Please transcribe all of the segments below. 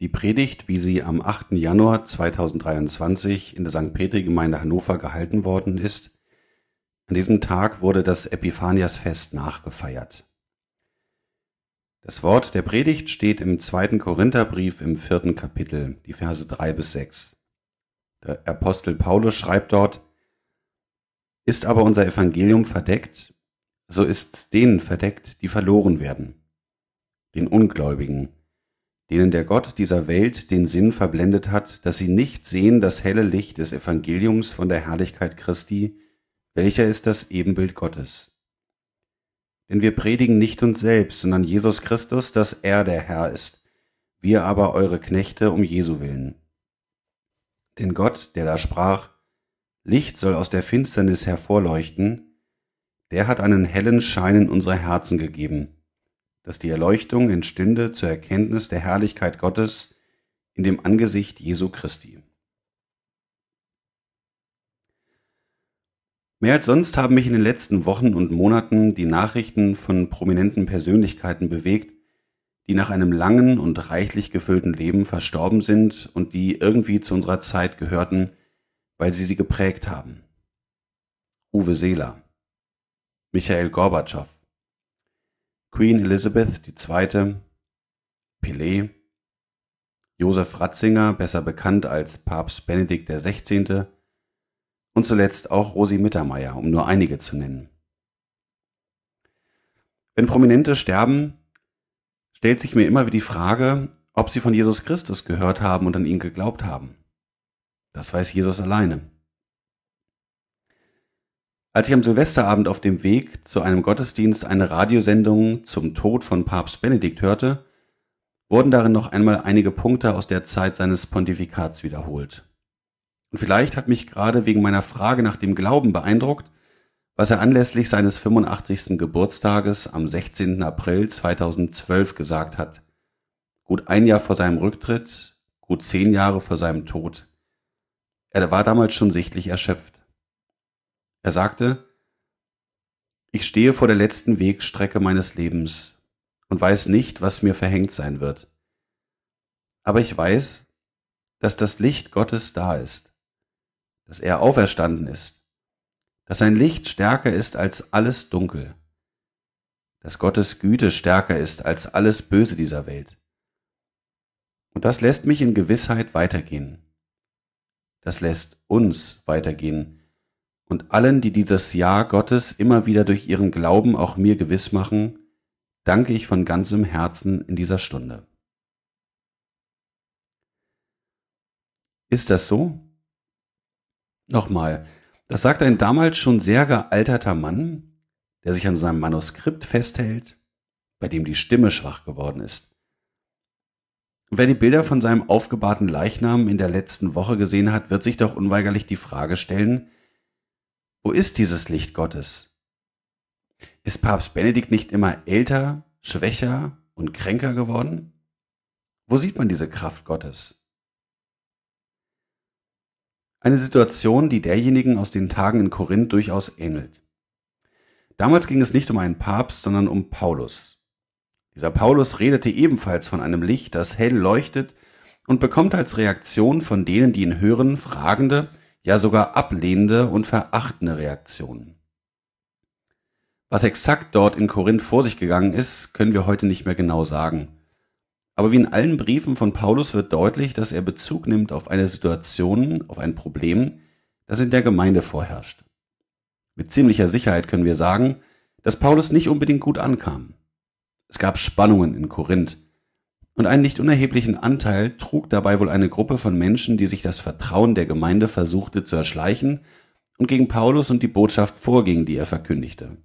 Die Predigt, wie sie am 8. Januar 2023 in der St. Petri-Gemeinde Hannover gehalten worden ist, an diesem Tag wurde das Epiphaniasfest nachgefeiert. Das Wort der Predigt steht im zweiten Korintherbrief im vierten Kapitel, die Verse drei bis sechs. Der Apostel Paulus schreibt dort, Ist aber unser Evangelium verdeckt, so ist's denen verdeckt, die verloren werden, den Ungläubigen, denen der Gott dieser Welt den Sinn verblendet hat, dass sie nicht sehen das helle Licht des Evangeliums von der Herrlichkeit Christi, welcher ist das Ebenbild Gottes. Denn wir predigen nicht uns selbst, sondern Jesus Christus, dass er der Herr ist, wir aber eure Knechte um Jesu willen. Denn Gott, der da sprach, Licht soll aus der Finsternis hervorleuchten, der hat einen hellen Schein in unsere Herzen gegeben, dass die Erleuchtung entstünde zur Erkenntnis der Herrlichkeit Gottes in dem Angesicht Jesu Christi. Mehr als sonst haben mich in den letzten Wochen und Monaten die Nachrichten von prominenten Persönlichkeiten bewegt, die nach einem langen und reichlich gefüllten Leben verstorben sind und die irgendwie zu unserer Zeit gehörten, weil sie sie geprägt haben. Uwe Seeler, Michael Gorbatschow, Queen Elizabeth II., Pelé, Josef Ratzinger, besser bekannt als Papst Benedikt XVI. und zuletzt auch Rosi Mittermeier, um nur einige zu nennen. Wenn Prominente sterben, stellt sich mir immer wieder die Frage, ob sie von Jesus Christus gehört haben und an ihn geglaubt haben. Das weiß Jesus alleine. Als ich am Silvesterabend auf dem Weg zu einem Gottesdienst eine Radiosendung zum Tod von Papst Benedikt hörte, wurden darin noch einmal einige Punkte aus der Zeit seines Pontifikats wiederholt. Und vielleicht hat mich gerade wegen meiner Frage nach dem Glauben beeindruckt, was er anlässlich seines 85. Geburtstages am 16. April 2012 gesagt hat. Gut ein Jahr vor seinem Rücktritt, gut zehn Jahre vor seinem Tod. Er war damals schon sichtlich erschöpft. Er sagte, ich stehe vor der letzten Wegstrecke meines Lebens und weiß nicht, was mir verhängt sein wird. Aber ich weiß, dass das Licht Gottes da ist, dass er auferstanden ist, dass sein Licht stärker ist als alles Dunkel, dass Gottes Güte stärker ist als alles Böse dieser Welt. Und das lässt mich in Gewissheit weitergehen. Das lässt uns weitergehen und allen, die dieses Ja Gottes immer wieder durch ihren Glauben auch mir gewiss machen, danke ich von ganzem Herzen in dieser Stunde. Ist das so? Nochmal, das sagt ein damals schon sehr gealterter Mann, der sich an seinem Manuskript festhält, bei dem die Stimme schwach geworden ist. wer die Bilder von seinem aufgebahrten Leichnam in der letzten Woche gesehen hat, wird sich doch unweigerlich die Frage stellen, wo ist dieses Licht Gottes? Ist Papst Benedikt nicht immer älter, schwächer und kränker geworden? Wo sieht man diese Kraft Gottes? Eine Situation, die derjenigen aus den Tagen in Korinth durchaus ähnelt. Damals ging es nicht um einen Papst, sondern um Paulus. Dieser Paulus redete ebenfalls von einem Licht, das hell leuchtet und bekommt als Reaktion von denen, die ihn hören, fragende, ja sogar ablehnende und verachtende Reaktionen. Was exakt dort in Korinth vor sich gegangen ist, können wir heute nicht mehr genau sagen. Aber wie in allen Briefen von Paulus wird deutlich, dass er Bezug nimmt auf eine Situation, auf ein Problem, das in der Gemeinde vorherrscht. Mit ziemlicher Sicherheit können wir sagen, dass Paulus nicht unbedingt gut ankam. Es gab Spannungen in Korinth, und einen nicht unerheblichen Anteil trug dabei wohl eine Gruppe von Menschen, die sich das Vertrauen der Gemeinde versuchte zu erschleichen und gegen Paulus und die Botschaft vorging, die er verkündigte.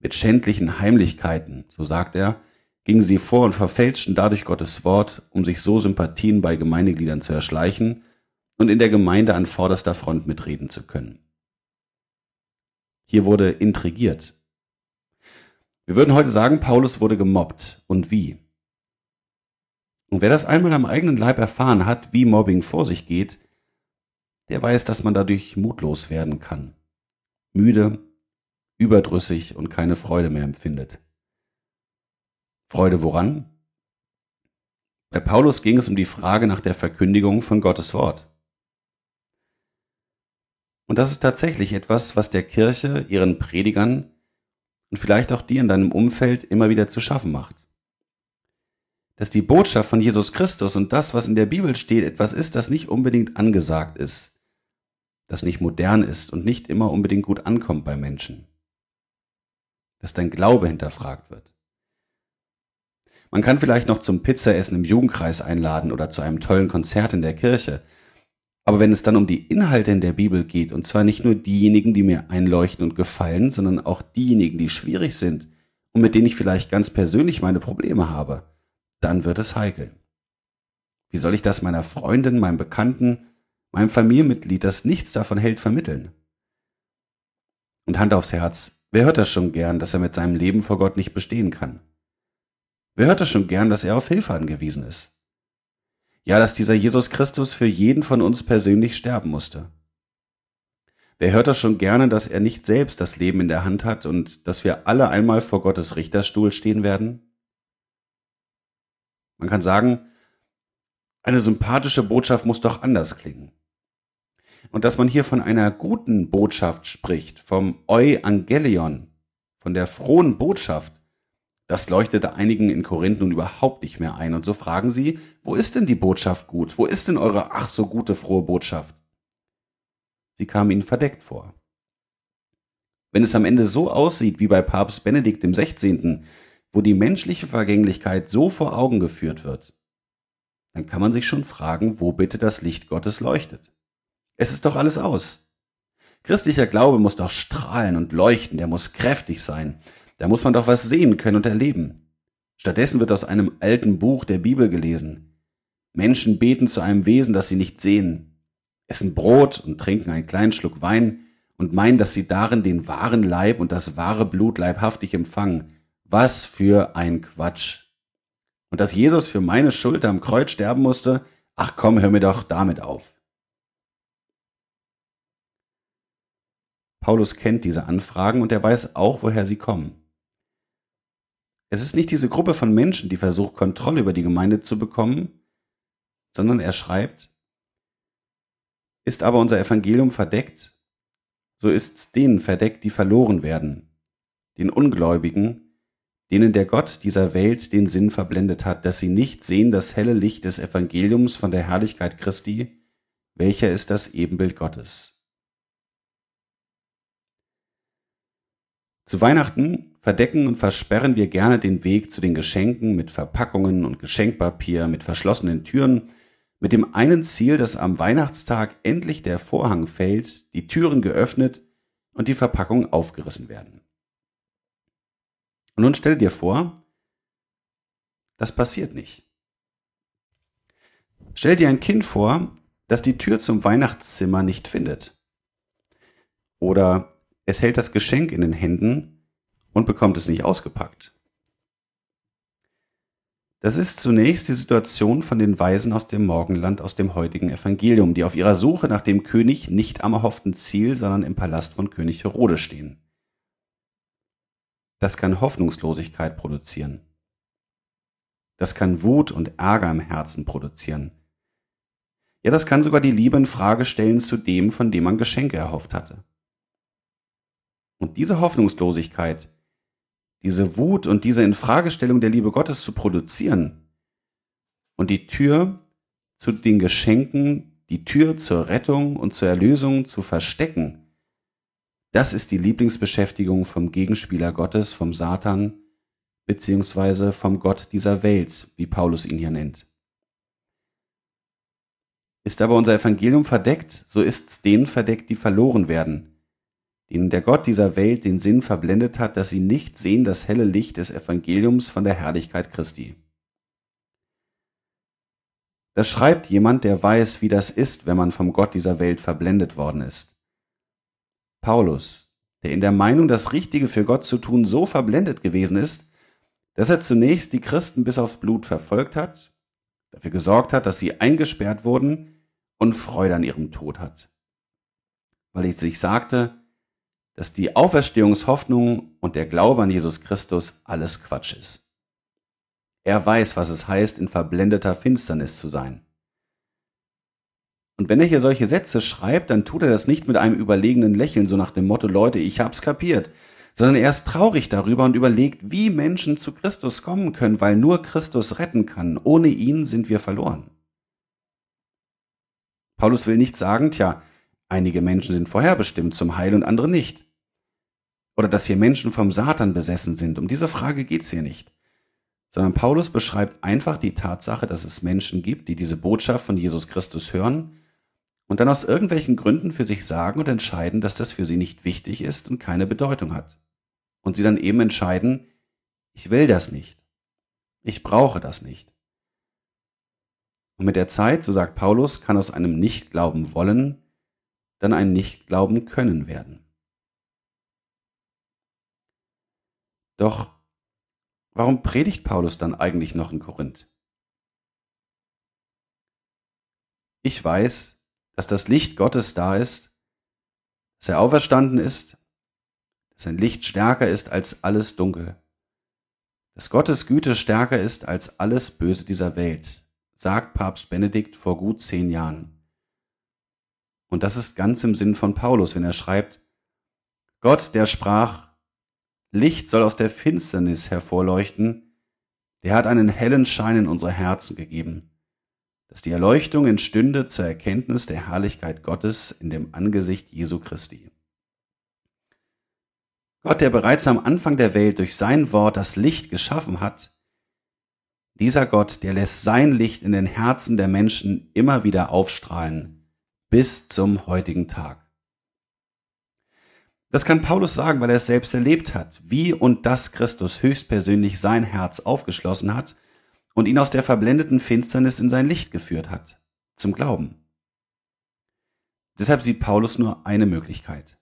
Mit schändlichen Heimlichkeiten, so sagt er, gingen sie vor und verfälschten dadurch Gottes Wort, um sich so Sympathien bei Gemeindegliedern zu erschleichen und in der Gemeinde an vorderster Front mitreden zu können. Hier wurde intrigiert. Wir würden heute sagen, Paulus wurde gemobbt. Und wie? Und wer das einmal am eigenen Leib erfahren hat, wie Mobbing vor sich geht, der weiß, dass man dadurch mutlos werden kann. Müde, überdrüssig und keine Freude mehr empfindet. Freude woran? Bei Paulus ging es um die Frage nach der Verkündigung von Gottes Wort. Und das ist tatsächlich etwas, was der Kirche, ihren Predigern und vielleicht auch dir in deinem Umfeld immer wieder zu schaffen macht. Dass die Botschaft von Jesus Christus und das, was in der Bibel steht, etwas ist, das nicht unbedingt angesagt ist, das nicht modern ist und nicht immer unbedingt gut ankommt bei Menschen. Dass dein Glaube hinterfragt wird. Man kann vielleicht noch zum Pizzaessen im Jugendkreis einladen oder zu einem tollen Konzert in der Kirche, aber wenn es dann um die Inhalte in der Bibel geht, und zwar nicht nur diejenigen, die mir einleuchten und gefallen, sondern auch diejenigen, die schwierig sind und mit denen ich vielleicht ganz persönlich meine Probleme habe, dann wird es heikel. Wie soll ich das meiner Freundin, meinem Bekannten, meinem Familienmitglied, das nichts davon hält, vermitteln? Und Hand aufs Herz, wer hört das schon gern, dass er mit seinem Leben vor Gott nicht bestehen kann? Wer hört das schon gern, dass er auf Hilfe angewiesen ist? Ja, dass dieser Jesus Christus für jeden von uns persönlich sterben musste. Wer hört das schon gerne, dass er nicht selbst das Leben in der Hand hat und dass wir alle einmal vor Gottes Richterstuhl stehen werden? Man kann sagen, eine sympathische Botschaft muss doch anders klingen. Und dass man hier von einer guten Botschaft spricht, vom Euangelion, von der frohen Botschaft, das leuchtete einigen in Korinth nun überhaupt nicht mehr ein, und so fragen sie, wo ist denn die Botschaft gut? Wo ist denn eure ach so gute frohe Botschaft? Sie kam ihnen verdeckt vor. Wenn es am Ende so aussieht wie bei Papst Benedikt 16., wo die menschliche Vergänglichkeit so vor Augen geführt wird, dann kann man sich schon fragen, wo bitte das Licht Gottes leuchtet. Es ist doch alles aus. Christlicher Glaube muss doch strahlen und leuchten, der muss kräftig sein, da muss man doch was sehen können und erleben. Stattdessen wird aus einem alten Buch der Bibel gelesen. Menschen beten zu einem Wesen, das sie nicht sehen, essen Brot und trinken einen kleinen Schluck Wein und meinen, dass sie darin den wahren Leib und das wahre Blut leibhaftig empfangen. Was für ein Quatsch. Und dass Jesus für meine Schuld am Kreuz sterben musste, ach komm, hör mir doch damit auf. Paulus kennt diese Anfragen und er weiß auch, woher sie kommen. Es ist nicht diese Gruppe von Menschen, die versucht, Kontrolle über die Gemeinde zu bekommen, sondern er schreibt, ist aber unser Evangelium verdeckt, so ist's denen verdeckt, die verloren werden, den Ungläubigen, denen der Gott dieser Welt den Sinn verblendet hat, dass sie nicht sehen das helle Licht des Evangeliums von der Herrlichkeit Christi, welcher ist das Ebenbild Gottes. Zu Weihnachten verdecken und versperren wir gerne den Weg zu den Geschenken mit Verpackungen und Geschenkpapier, mit verschlossenen Türen, mit dem einen Ziel, dass am Weihnachtstag endlich der Vorhang fällt, die Türen geöffnet und die Verpackungen aufgerissen werden. Und nun stell dir vor, das passiert nicht. Stell dir ein Kind vor, das die Tür zum Weihnachtszimmer nicht findet. Oder es hält das Geschenk in den Händen und bekommt es nicht ausgepackt. Das ist zunächst die Situation von den Weisen aus dem Morgenland aus dem heutigen Evangelium, die auf ihrer Suche nach dem König nicht am erhofften Ziel, sondern im Palast von König Herode stehen. Das kann Hoffnungslosigkeit produzieren. Das kann Wut und Ärger im Herzen produzieren. Ja, das kann sogar die Liebe in Frage stellen zu dem, von dem man Geschenke erhofft hatte. Und diese Hoffnungslosigkeit diese Wut und diese Infragestellung der Liebe Gottes zu produzieren und die Tür zu den Geschenken, die Tür zur Rettung und zur Erlösung zu verstecken, das ist die Lieblingsbeschäftigung vom Gegenspieler Gottes, vom Satan, beziehungsweise vom Gott dieser Welt, wie Paulus ihn hier nennt. Ist aber unser Evangelium verdeckt, so ist's denen verdeckt, die verloren werden, denen der Gott dieser Welt den Sinn verblendet hat, dass sie nicht sehen das helle Licht des Evangeliums von der Herrlichkeit Christi. Das schreibt jemand, der weiß, wie das ist, wenn man vom Gott dieser Welt verblendet worden ist. Paulus, der in der Meinung, das Richtige für Gott zu tun, so verblendet gewesen ist, dass er zunächst die Christen bis aufs Blut verfolgt hat, dafür gesorgt hat, dass sie eingesperrt wurden und Freude an ihrem Tod hat. Weil ich sich sagte, dass die Auferstehungshoffnung und der Glaube an Jesus Christus alles Quatsch ist. Er weiß, was es heißt, in verblendeter Finsternis zu sein. Und wenn er hier solche Sätze schreibt, dann tut er das nicht mit einem überlegenen Lächeln, so nach dem Motto, Leute, ich hab's kapiert, sondern er ist traurig darüber und überlegt, wie Menschen zu Christus kommen können, weil nur Christus retten kann. Ohne ihn sind wir verloren. Paulus will nicht sagen, tja, einige Menschen sind vorherbestimmt zum Heil und andere nicht. Oder dass hier Menschen vom Satan besessen sind. Um diese Frage geht's hier nicht. Sondern Paulus beschreibt einfach die Tatsache, dass es Menschen gibt, die diese Botschaft von Jesus Christus hören und dann aus irgendwelchen Gründen für sich sagen und entscheiden, dass das für sie nicht wichtig ist und keine Bedeutung hat. Und sie dann eben entscheiden, ich will das nicht. Ich brauche das nicht. Und mit der Zeit, so sagt Paulus, kann aus einem Nicht-Glauben wollen dann ein Nicht-Glauben können werden. Doch warum predigt Paulus dann eigentlich noch in Korinth? Ich weiß, dass das Licht Gottes da ist, dass er auferstanden ist, dass sein Licht stärker ist als alles Dunkel, dass Gottes Güte stärker ist als alles Böse dieser Welt, sagt Papst Benedikt vor gut zehn Jahren. Und das ist ganz im Sinn von Paulus, wenn er schreibt, Gott, der sprach, Licht soll aus der Finsternis hervorleuchten, der hat einen hellen Schein in unsere Herzen gegeben dass die Erleuchtung entstünde zur Erkenntnis der Herrlichkeit Gottes in dem Angesicht Jesu Christi. Gott, der bereits am Anfang der Welt durch sein Wort das Licht geschaffen hat, dieser Gott, der lässt sein Licht in den Herzen der Menschen immer wieder aufstrahlen, bis zum heutigen Tag. Das kann Paulus sagen, weil er es selbst erlebt hat, wie und dass Christus höchstpersönlich sein Herz aufgeschlossen hat und ihn aus der verblendeten Finsternis in sein Licht geführt hat, zum Glauben. Deshalb sieht Paulus nur eine Möglichkeit.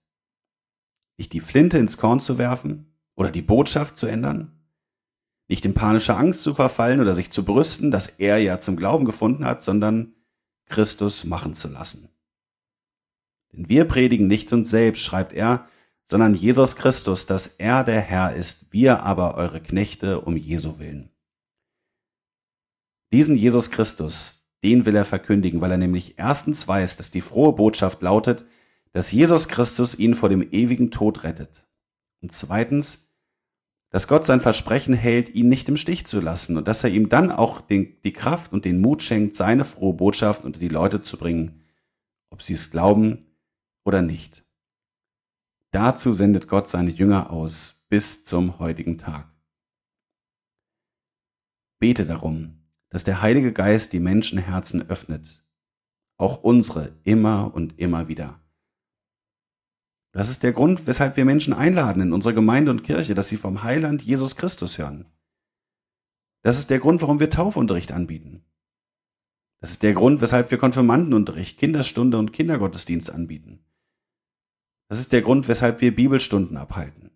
Nicht die Flinte ins Korn zu werfen oder die Botschaft zu ändern, nicht in panische Angst zu verfallen oder sich zu brüsten, dass er ja zum Glauben gefunden hat, sondern Christus machen zu lassen. Denn wir predigen nicht uns selbst, schreibt er, sondern Jesus Christus, dass er der Herr ist, wir aber eure Knechte um Jesu willen. Diesen Jesus Christus, den will er verkündigen, weil er nämlich erstens weiß, dass die frohe Botschaft lautet, dass Jesus Christus ihn vor dem ewigen Tod rettet. Und zweitens, dass Gott sein Versprechen hält, ihn nicht im Stich zu lassen und dass er ihm dann auch den, die Kraft und den Mut schenkt, seine frohe Botschaft unter die Leute zu bringen, ob sie es glauben oder nicht. Dazu sendet Gott seine Jünger aus bis zum heutigen Tag. Bete darum, dass der Heilige Geist die Menschenherzen öffnet, auch unsere immer und immer wieder. Das ist der Grund, weshalb wir Menschen einladen in unsere Gemeinde und Kirche, dass sie vom Heiland Jesus Christus hören. Das ist der Grund, warum wir Taufunterricht anbieten. Das ist der Grund, weshalb wir Konfirmandenunterricht, Kinderstunde und Kindergottesdienst anbieten. Das ist der Grund, weshalb wir Bibelstunden abhalten.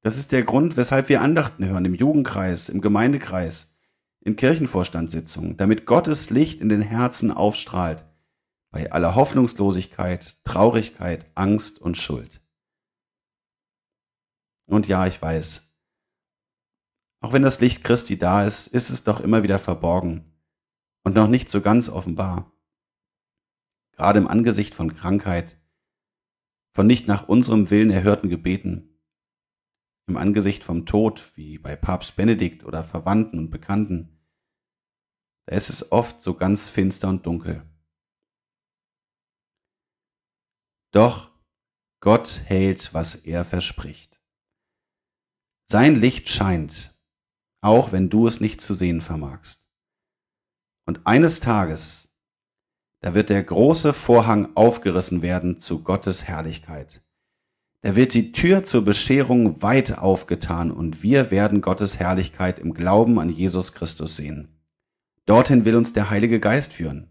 Das ist der Grund, weshalb wir Andachten hören im Jugendkreis, im Gemeindekreis, in Kirchenvorstandssitzungen, damit Gottes Licht in den Herzen aufstrahlt, bei aller Hoffnungslosigkeit, Traurigkeit, Angst und Schuld. Und ja, ich weiß, auch wenn das Licht Christi da ist, ist es doch immer wieder verborgen und noch nicht so ganz offenbar. Gerade im Angesicht von Krankheit, von nicht nach unserem Willen erhörten Gebeten, im Angesicht vom Tod, wie bei Papst Benedikt oder Verwandten und Bekannten, da ist es oft so ganz finster und dunkel. Doch Gott hält, was er verspricht. Sein Licht scheint, auch wenn du es nicht zu sehen vermagst. Und eines Tages, da wird der große Vorhang aufgerissen werden zu Gottes Herrlichkeit. Da wird die Tür zur Bescherung weit aufgetan und wir werden Gottes Herrlichkeit im Glauben an Jesus Christus sehen. Dorthin will uns der Heilige Geist führen.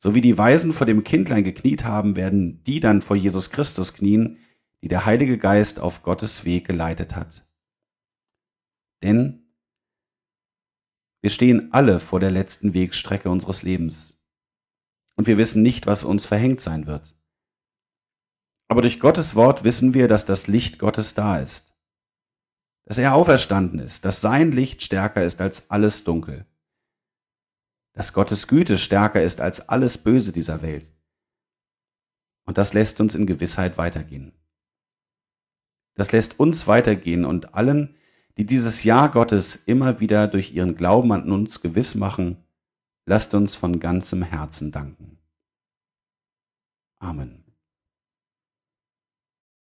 So wie die Weisen vor dem Kindlein gekniet haben, werden die dann vor Jesus Christus knien, die der Heilige Geist auf Gottes Weg geleitet hat. Denn wir stehen alle vor der letzten Wegstrecke unseres Lebens. Und wir wissen nicht, was uns verhängt sein wird. Aber durch Gottes Wort wissen wir, dass das Licht Gottes da ist. dass er auferstanden ist, dass sein Licht stärker ist als alles Dunkel, dass Gottes Güte stärker ist als alles Böse dieser Welt. Und das lässt uns in Gewissheit weitergehen. Das lässt uns weitergehen und allen, die dieses Ja Gottes immer wieder durch ihren Glauben an uns gewiss machen, lasst uns von ganzem Herzen danken. Amen.